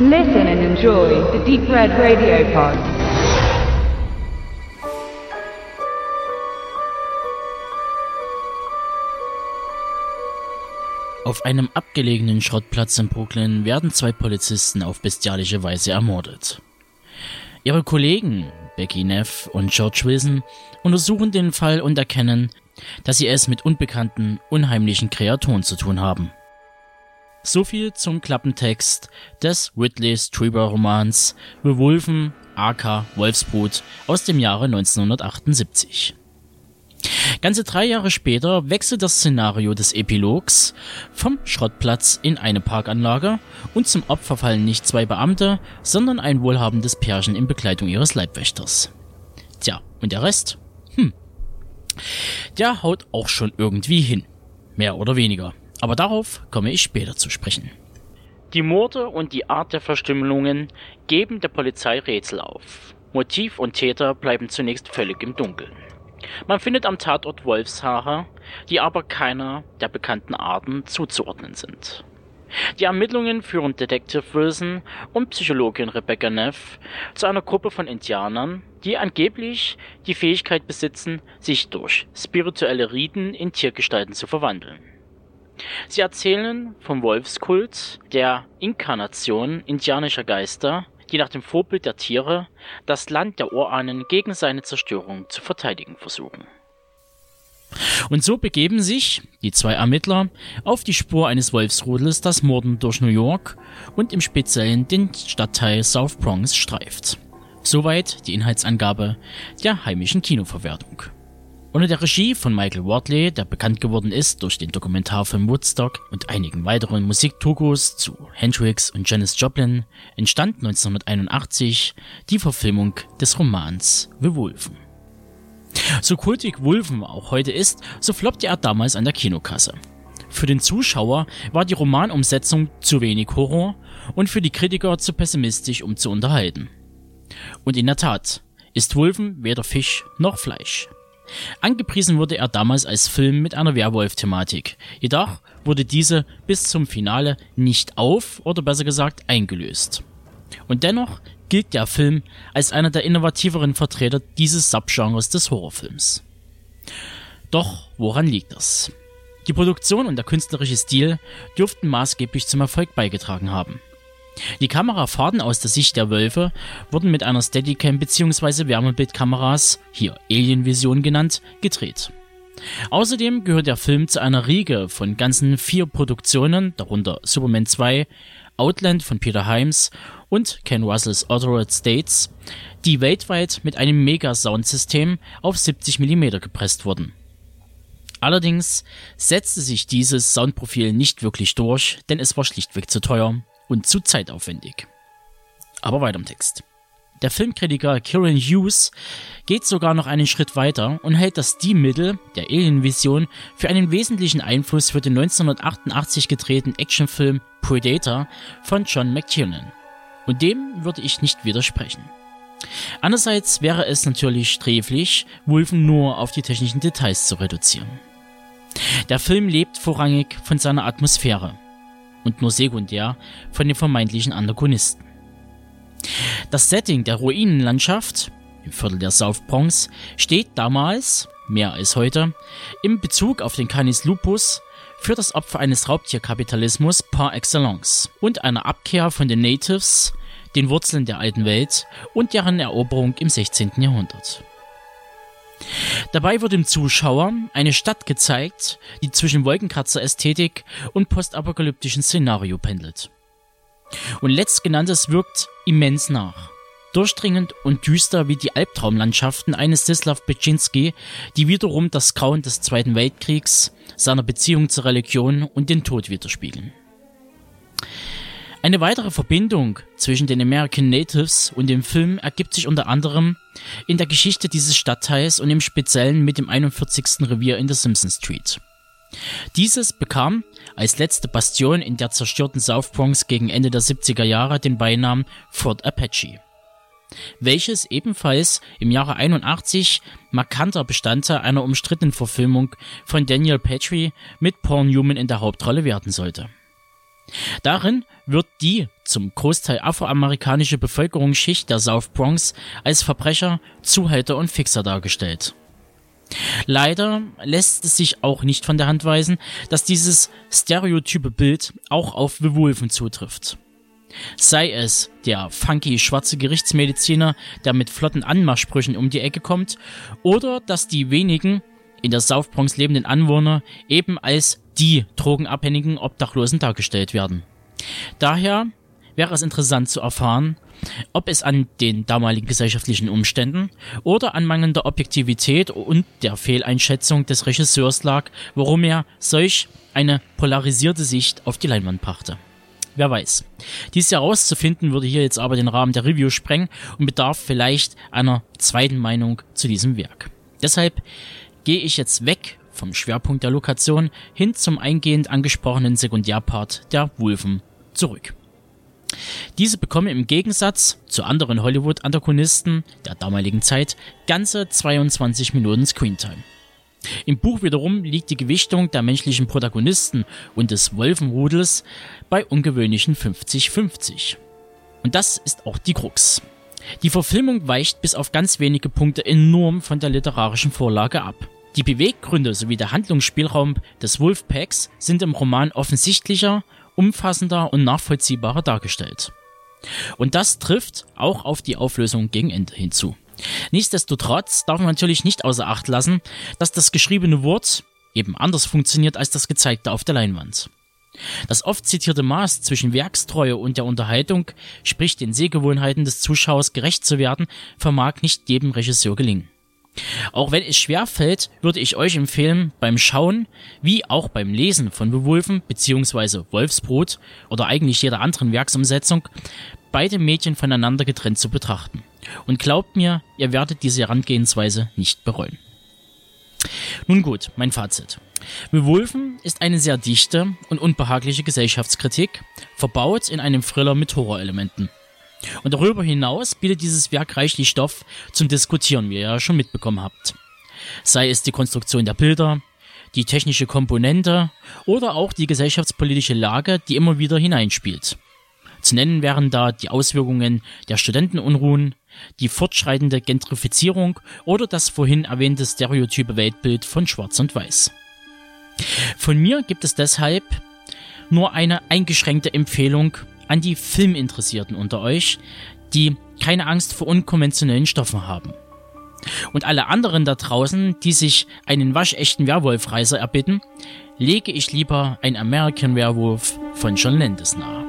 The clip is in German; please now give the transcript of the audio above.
Listen and enjoy the Deep Red Radio Pod. Auf einem abgelegenen Schrottplatz in Brooklyn werden zwei Polizisten auf bestialische Weise ermordet. Ihre Kollegen Becky Neff und George Wilson untersuchen den Fall und erkennen, dass sie es mit unbekannten, unheimlichen Kreaturen zu tun haben. So viel zum Klappentext des Ridley Strieber Romans The Wolfen aka Wolfsbrut aus dem Jahre 1978. Ganze drei Jahre später wechselt das Szenario des Epilogs vom Schrottplatz in eine Parkanlage und zum Opfer fallen nicht zwei Beamte, sondern ein wohlhabendes Pärchen in Begleitung ihres Leibwächters. Tja, und der Rest? Hm. Der haut auch schon irgendwie hin. Mehr oder weniger. Aber darauf komme ich später zu sprechen. Die Morde und die Art der Verstümmelungen geben der Polizei Rätsel auf. Motiv und Täter bleiben zunächst völlig im Dunkeln. Man findet am Tatort Wolfshaare, die aber keiner der bekannten Arten zuzuordnen sind. Die Ermittlungen führen Detective Wilson und Psychologin Rebecca Neff zu einer Gruppe von Indianern, die angeblich die Fähigkeit besitzen, sich durch spirituelle Riten in Tiergestalten zu verwandeln. Sie erzählen vom Wolfskult, der Inkarnation indianischer Geister, die nach dem Vorbild der Tiere das Land der Urahnen gegen seine Zerstörung zu verteidigen versuchen. Und so begeben sich die zwei Ermittler auf die Spur eines Wolfsrudels, das Morden durch New York und im Speziellen den Stadtteil South Bronx streift. Soweit die Inhaltsangabe der heimischen Kinoverwertung. Unter der Regie von Michael Wardley, der bekannt geworden ist durch den Dokumentarfilm Woodstock und einigen weiteren Musikdokus zu Hendrix und Janis Joplin, entstand 1981 die Verfilmung des Romans The Wolfen. So kultig Wolfen auch heute ist, so floppte er damals an der Kinokasse. Für den Zuschauer war die Romanumsetzung zu wenig Horror und für die Kritiker zu pessimistisch, um zu unterhalten. Und in der Tat ist Wolfen weder Fisch noch Fleisch. Angepriesen wurde er damals als Film mit einer Werwolf-Thematik. Jedoch wurde diese bis zum Finale nicht auf oder besser gesagt eingelöst. Und dennoch gilt der Film als einer der innovativeren Vertreter dieses Subgenres des Horrorfilms. Doch woran liegt das? Die Produktion und der künstlerische Stil dürften maßgeblich zum Erfolg beigetragen haben. Die Kamerafahrten aus der Sicht der Wölfe wurden mit einer Steadicam bzw. Wärmebildkameras, hier Alien Vision genannt, gedreht. Außerdem gehört der Film zu einer Riege von ganzen vier Produktionen, darunter Superman 2, Outland von Peter Himes und Ken Russells Altered States, die weltweit mit einem Mega-Soundsystem auf 70 mm gepresst wurden. Allerdings setzte sich dieses Soundprofil nicht wirklich durch, denn es war schlichtweg zu teuer und zu zeitaufwendig. Aber weiter im Text. Der Filmkritiker Kieran Hughes geht sogar noch einen Schritt weiter und hält das Stilmittel der Alien-Vision für einen wesentlichen Einfluss für den 1988 gedrehten Actionfilm Predator von John McTiernan. Und dem würde ich nicht widersprechen. Andererseits wäre es natürlich sträflich, Wolfen nur auf die technischen Details zu reduzieren. Der Film lebt vorrangig von seiner Atmosphäre und nur sekundär von den vermeintlichen Antagonisten. Das Setting der Ruinenlandschaft im Viertel der South Bronx steht damals, mehr als heute, im Bezug auf den Canis Lupus für das Opfer eines Raubtierkapitalismus par excellence und einer Abkehr von den Natives, den Wurzeln der alten Welt und deren Eroberung im 16. Jahrhundert. Dabei wird dem Zuschauer eine Stadt gezeigt, die zwischen Wolkenkratzer-Ästhetik und postapokalyptischen Szenario pendelt. Und letztgenanntes wirkt immens nach. Durchdringend und düster wie die Albtraumlandschaften eines Sislav Beczynski, die wiederum das Grauen des Zweiten Weltkriegs, seiner Beziehung zur Religion und den Tod widerspiegeln. Eine weitere Verbindung zwischen den American Natives und dem Film ergibt sich unter anderem in der Geschichte dieses Stadtteils und im Speziellen mit dem 41. Revier in der Simpson Street. Dieses bekam als letzte Bastion in der zerstörten South Bronx gegen Ende der 70er Jahre den Beinamen Fort Apache, welches ebenfalls im Jahre 81 markanter Bestandteil einer umstrittenen Verfilmung von Daniel Petrie mit Paul Newman in der Hauptrolle werden sollte. Darin wird die zum Großteil afroamerikanische Bevölkerungsschicht der South Bronx als Verbrecher, Zuhälter und Fixer dargestellt. Leider lässt es sich auch nicht von der Hand weisen, dass dieses stereotype Bild auch auf The Wolfen zutrifft. Sei es der funky schwarze Gerichtsmediziner, der mit flotten Anmachsprüchen um die Ecke kommt, oder dass die wenigen in der South Bronx lebenden Anwohner eben als die drogenabhängigen Obdachlosen dargestellt werden. Daher wäre es interessant zu erfahren, ob es an den damaligen gesellschaftlichen Umständen oder an mangelnder Objektivität und der Fehleinschätzung des Regisseurs lag, warum er solch eine polarisierte Sicht auf die Leinwand brachte. Wer weiß. Dies herauszufinden würde hier jetzt aber den Rahmen der Review sprengen und bedarf vielleicht einer zweiten Meinung zu diesem Werk. Deshalb gehe ich jetzt weg vom Schwerpunkt der Lokation hin zum eingehend angesprochenen Sekundärpart der Wolfen zurück. Diese bekommen im Gegensatz zu anderen Hollywood-Antagonisten der damaligen Zeit ganze 22 Minuten Screentime. Im Buch wiederum liegt die Gewichtung der menschlichen Protagonisten und des Wolfenrudels bei ungewöhnlichen 50-50. Und das ist auch die Krux. Die Verfilmung weicht bis auf ganz wenige Punkte enorm von der literarischen Vorlage ab. Die Beweggründe sowie der Handlungsspielraum des Wolfpacks sind im Roman offensichtlicher, umfassender und nachvollziehbarer dargestellt. Und das trifft auch auf die Auflösung gegen Ende hinzu. Nichtsdestotrotz darf man natürlich nicht außer Acht lassen, dass das geschriebene Wort eben anders funktioniert als das gezeigte auf der Leinwand. Das oft zitierte Maß zwischen Werkstreue und der Unterhaltung, sprich den Sehgewohnheiten des Zuschauers gerecht zu werden, vermag nicht jedem Regisseur gelingen. Auch wenn es schwer fällt, würde ich euch empfehlen, beim Schauen wie auch beim Lesen von Bewulfen bzw. Wolfsbrot oder eigentlich jeder anderen Werksumsetzung beide Mädchen voneinander getrennt zu betrachten. Und glaubt mir, ihr werdet diese Herangehensweise nicht bereuen. Nun gut, mein Fazit. Bewulfen ist eine sehr dichte und unbehagliche Gesellschaftskritik, verbaut in einem Thriller mit Horrorelementen. Und darüber hinaus bietet dieses Werk reichlich Stoff zum Diskutieren, wie ihr ja schon mitbekommen habt. Sei es die Konstruktion der Bilder, die technische Komponente oder auch die gesellschaftspolitische Lage, die immer wieder hineinspielt. Zu nennen wären da die Auswirkungen der Studentenunruhen, die fortschreitende Gentrifizierung oder das vorhin erwähnte stereotype Weltbild von Schwarz und Weiß. Von mir gibt es deshalb nur eine eingeschränkte Empfehlung an die Filminteressierten unter euch, die keine Angst vor unkonventionellen Stoffen haben. Und alle anderen da draußen, die sich einen waschechten Werwolf-Reiser erbitten, lege ich lieber ein American Werewolf von John Landis nahe.